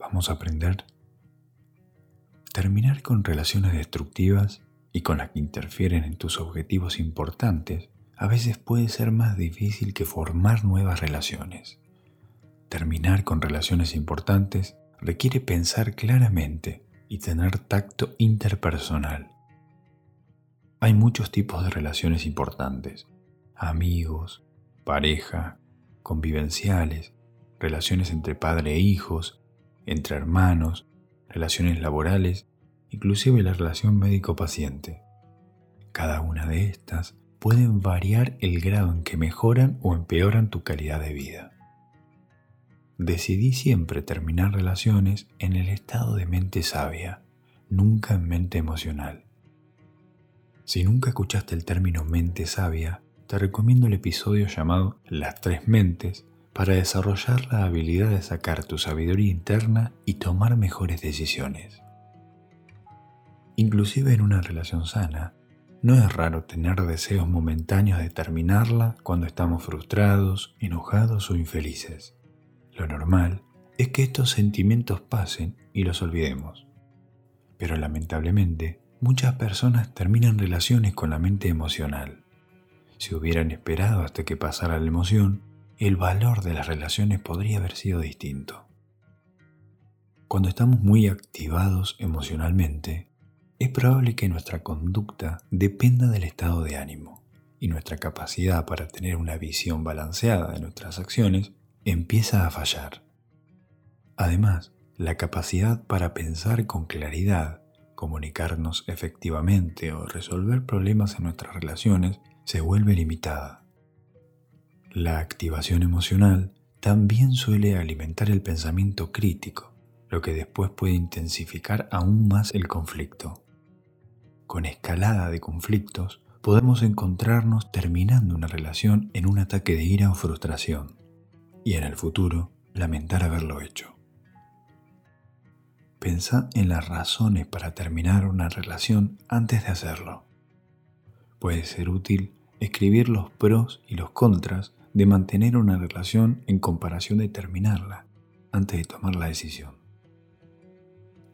vamos a aprender. Terminar con relaciones destructivas y con las que interfieren en tus objetivos importantes a veces puede ser más difícil que formar nuevas relaciones. Terminar con relaciones importantes requiere pensar claramente y tener tacto interpersonal. Hay muchos tipos de relaciones importantes. Amigos, pareja, convivenciales, relaciones entre padre e hijos, entre hermanos, relaciones laborales, inclusive la relación médico-paciente. Cada una de estas pueden variar el grado en que mejoran o empeoran tu calidad de vida. Decidí siempre terminar relaciones en el estado de mente sabia, nunca en mente emocional. Si nunca escuchaste el término mente sabia, te recomiendo el episodio llamado Las tres mentes para desarrollar la habilidad de sacar tu sabiduría interna y tomar mejores decisiones. Inclusive en una relación sana, no es raro tener deseos momentáneos de terminarla cuando estamos frustrados, enojados o infelices. Lo normal es que estos sentimientos pasen y los olvidemos. Pero lamentablemente, muchas personas terminan relaciones con la mente emocional. Si hubieran esperado hasta que pasara la emoción, el valor de las relaciones podría haber sido distinto. Cuando estamos muy activados emocionalmente, es probable que nuestra conducta dependa del estado de ánimo y nuestra capacidad para tener una visión balanceada de nuestras acciones empieza a fallar. Además, la capacidad para pensar con claridad, comunicarnos efectivamente o resolver problemas en nuestras relaciones se vuelve limitada. La activación emocional también suele alimentar el pensamiento crítico, lo que después puede intensificar aún más el conflicto con escalada de conflictos, podemos encontrarnos terminando una relación en un ataque de ira o frustración, y en el futuro lamentar haberlo hecho. Pensa en las razones para terminar una relación antes de hacerlo. Puede ser útil escribir los pros y los contras de mantener una relación en comparación de terminarla antes de tomar la decisión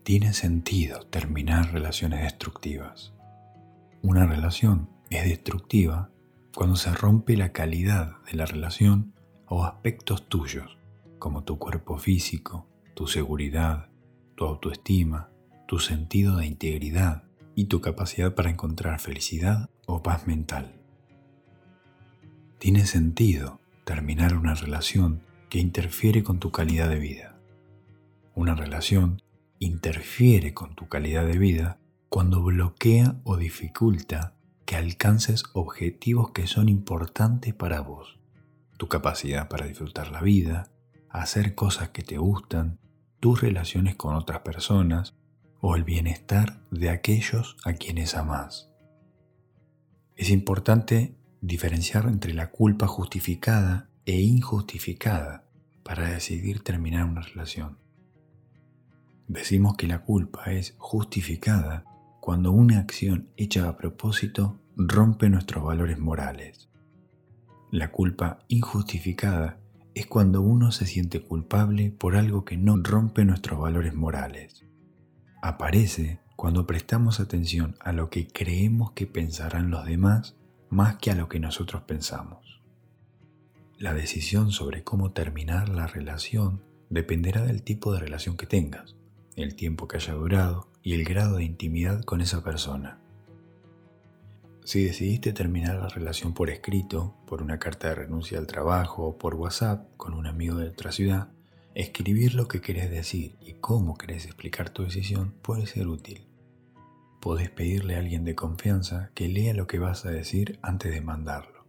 tiene sentido terminar relaciones destructivas. Una relación es destructiva cuando se rompe la calidad de la relación o aspectos tuyos, como tu cuerpo físico, tu seguridad, tu autoestima, tu sentido de integridad y tu capacidad para encontrar felicidad o paz mental. Tiene sentido terminar una relación que interfiere con tu calidad de vida. Una relación interfiere con tu calidad de vida cuando bloquea o dificulta que alcances objetivos que son importantes para vos. Tu capacidad para disfrutar la vida, hacer cosas que te gustan, tus relaciones con otras personas o el bienestar de aquellos a quienes amás. Es importante diferenciar entre la culpa justificada e injustificada para decidir terminar una relación. Decimos que la culpa es justificada cuando una acción hecha a propósito rompe nuestros valores morales. La culpa injustificada es cuando uno se siente culpable por algo que no rompe nuestros valores morales. Aparece cuando prestamos atención a lo que creemos que pensarán los demás más que a lo que nosotros pensamos. La decisión sobre cómo terminar la relación dependerá del tipo de relación que tengas el tiempo que haya durado y el grado de intimidad con esa persona. Si decidiste terminar la relación por escrito, por una carta de renuncia al trabajo o por WhatsApp con un amigo de otra ciudad, escribir lo que querés decir y cómo querés explicar tu decisión puede ser útil. Podés pedirle a alguien de confianza que lea lo que vas a decir antes de mandarlo.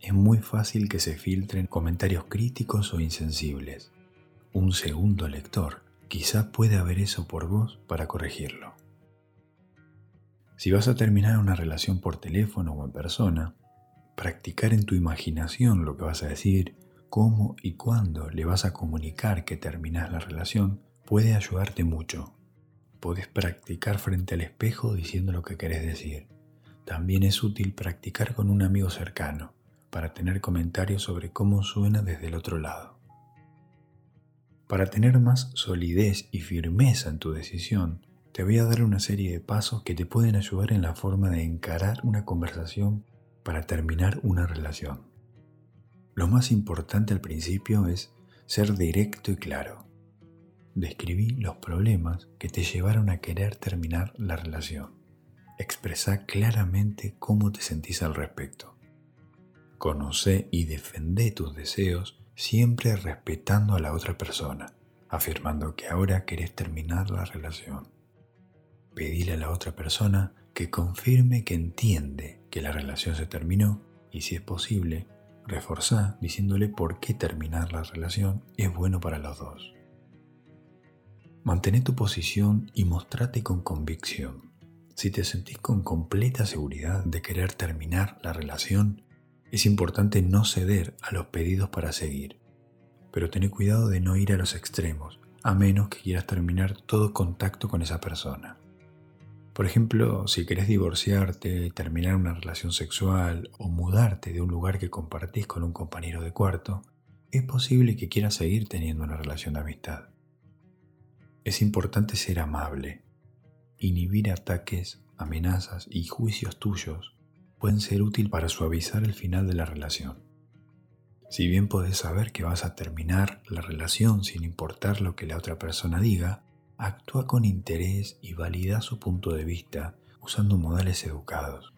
Es muy fácil que se filtren comentarios críticos o insensibles. Un segundo lector quizá puede haber eso por vos para corregirlo. Si vas a terminar una relación por teléfono o en persona, practicar en tu imaginación lo que vas a decir, cómo y cuándo le vas a comunicar que terminas la relación puede ayudarte mucho. Podés practicar frente al espejo diciendo lo que querés decir. También es útil practicar con un amigo cercano para tener comentarios sobre cómo suena desde el otro lado. Para tener más solidez y firmeza en tu decisión, te voy a dar una serie de pasos que te pueden ayudar en la forma de encarar una conversación para terminar una relación. Lo más importante al principio es ser directo y claro. Describí los problemas que te llevaron a querer terminar la relación. Expresá claramente cómo te sentís al respecto. Conoce y defendé tus deseos siempre respetando a la otra persona, afirmando que ahora querés terminar la relación. Pedile a la otra persona que confirme que entiende que la relación se terminó y si es posible, reforzá diciéndole por qué terminar la relación es bueno para los dos. Mantén tu posición y mostrate con convicción. Si te sentís con completa seguridad de querer terminar la relación, es importante no ceder a los pedidos para seguir, pero ten cuidado de no ir a los extremos, a menos que quieras terminar todo contacto con esa persona. Por ejemplo, si querés divorciarte, terminar una relación sexual o mudarte de un lugar que compartís con un compañero de cuarto, es posible que quieras seguir teniendo una relación de amistad. Es importante ser amable. Inhibir ataques, amenazas y juicios tuyos pueden ser útil para suavizar el final de la relación. Si bien podés saber que vas a terminar la relación sin importar lo que la otra persona diga, actúa con interés y valida su punto de vista usando modales educados.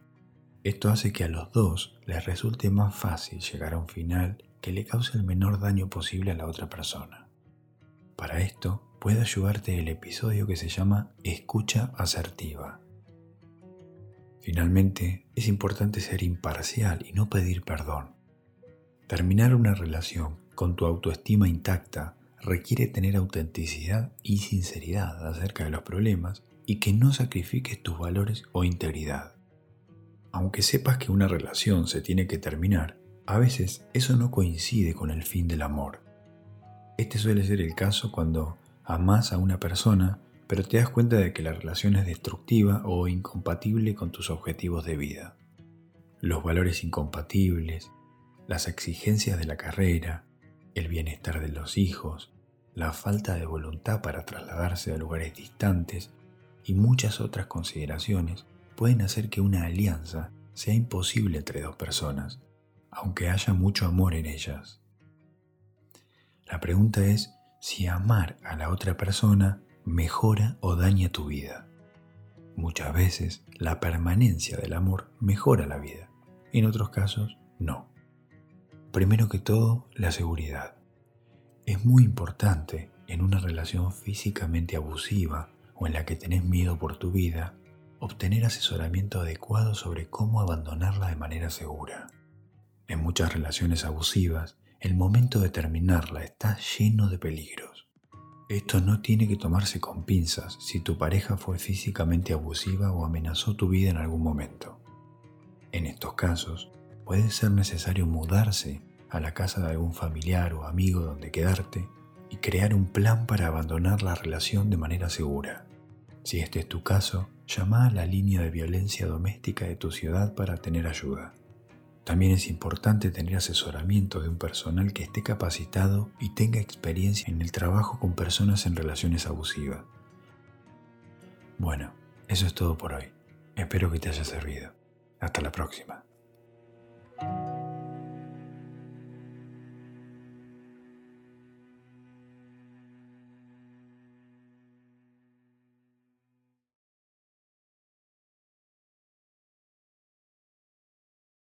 Esto hace que a los dos les resulte más fácil llegar a un final que le cause el menor daño posible a la otra persona. Para esto, puede ayudarte el episodio que se llama Escucha asertiva. Finalmente, es importante ser imparcial y no pedir perdón. Terminar una relación con tu autoestima intacta requiere tener autenticidad y sinceridad acerca de los problemas y que no sacrifiques tus valores o integridad. Aunque sepas que una relación se tiene que terminar, a veces eso no coincide con el fin del amor. Este suele ser el caso cuando amas a una persona, pero te das cuenta de que la relación es destructiva o incompatible con tus objetivos de vida. Los valores incompatibles, las exigencias de la carrera, el bienestar de los hijos, la falta de voluntad para trasladarse a lugares distantes y muchas otras consideraciones pueden hacer que una alianza sea imposible entre dos personas, aunque haya mucho amor en ellas. La pregunta es si amar a la otra persona mejora o daña tu vida. Muchas veces la permanencia del amor mejora la vida, en otros casos no. Primero que todo, la seguridad. Es muy importante en una relación físicamente abusiva o en la que tenés miedo por tu vida, obtener asesoramiento adecuado sobre cómo abandonarla de manera segura. En muchas relaciones abusivas, el momento de terminarla está lleno de peligros. Esto no tiene que tomarse con pinzas si tu pareja fue físicamente abusiva o amenazó tu vida en algún momento. En estos casos, puede ser necesario mudarse a la casa de algún familiar o amigo donde quedarte y crear un plan para abandonar la relación de manera segura. Si este es tu caso, llama a la línea de violencia doméstica de tu ciudad para tener ayuda. También es importante tener asesoramiento de un personal que esté capacitado y tenga experiencia en el trabajo con personas en relaciones abusivas. Bueno, eso es todo por hoy. Espero que te haya servido. Hasta la próxima.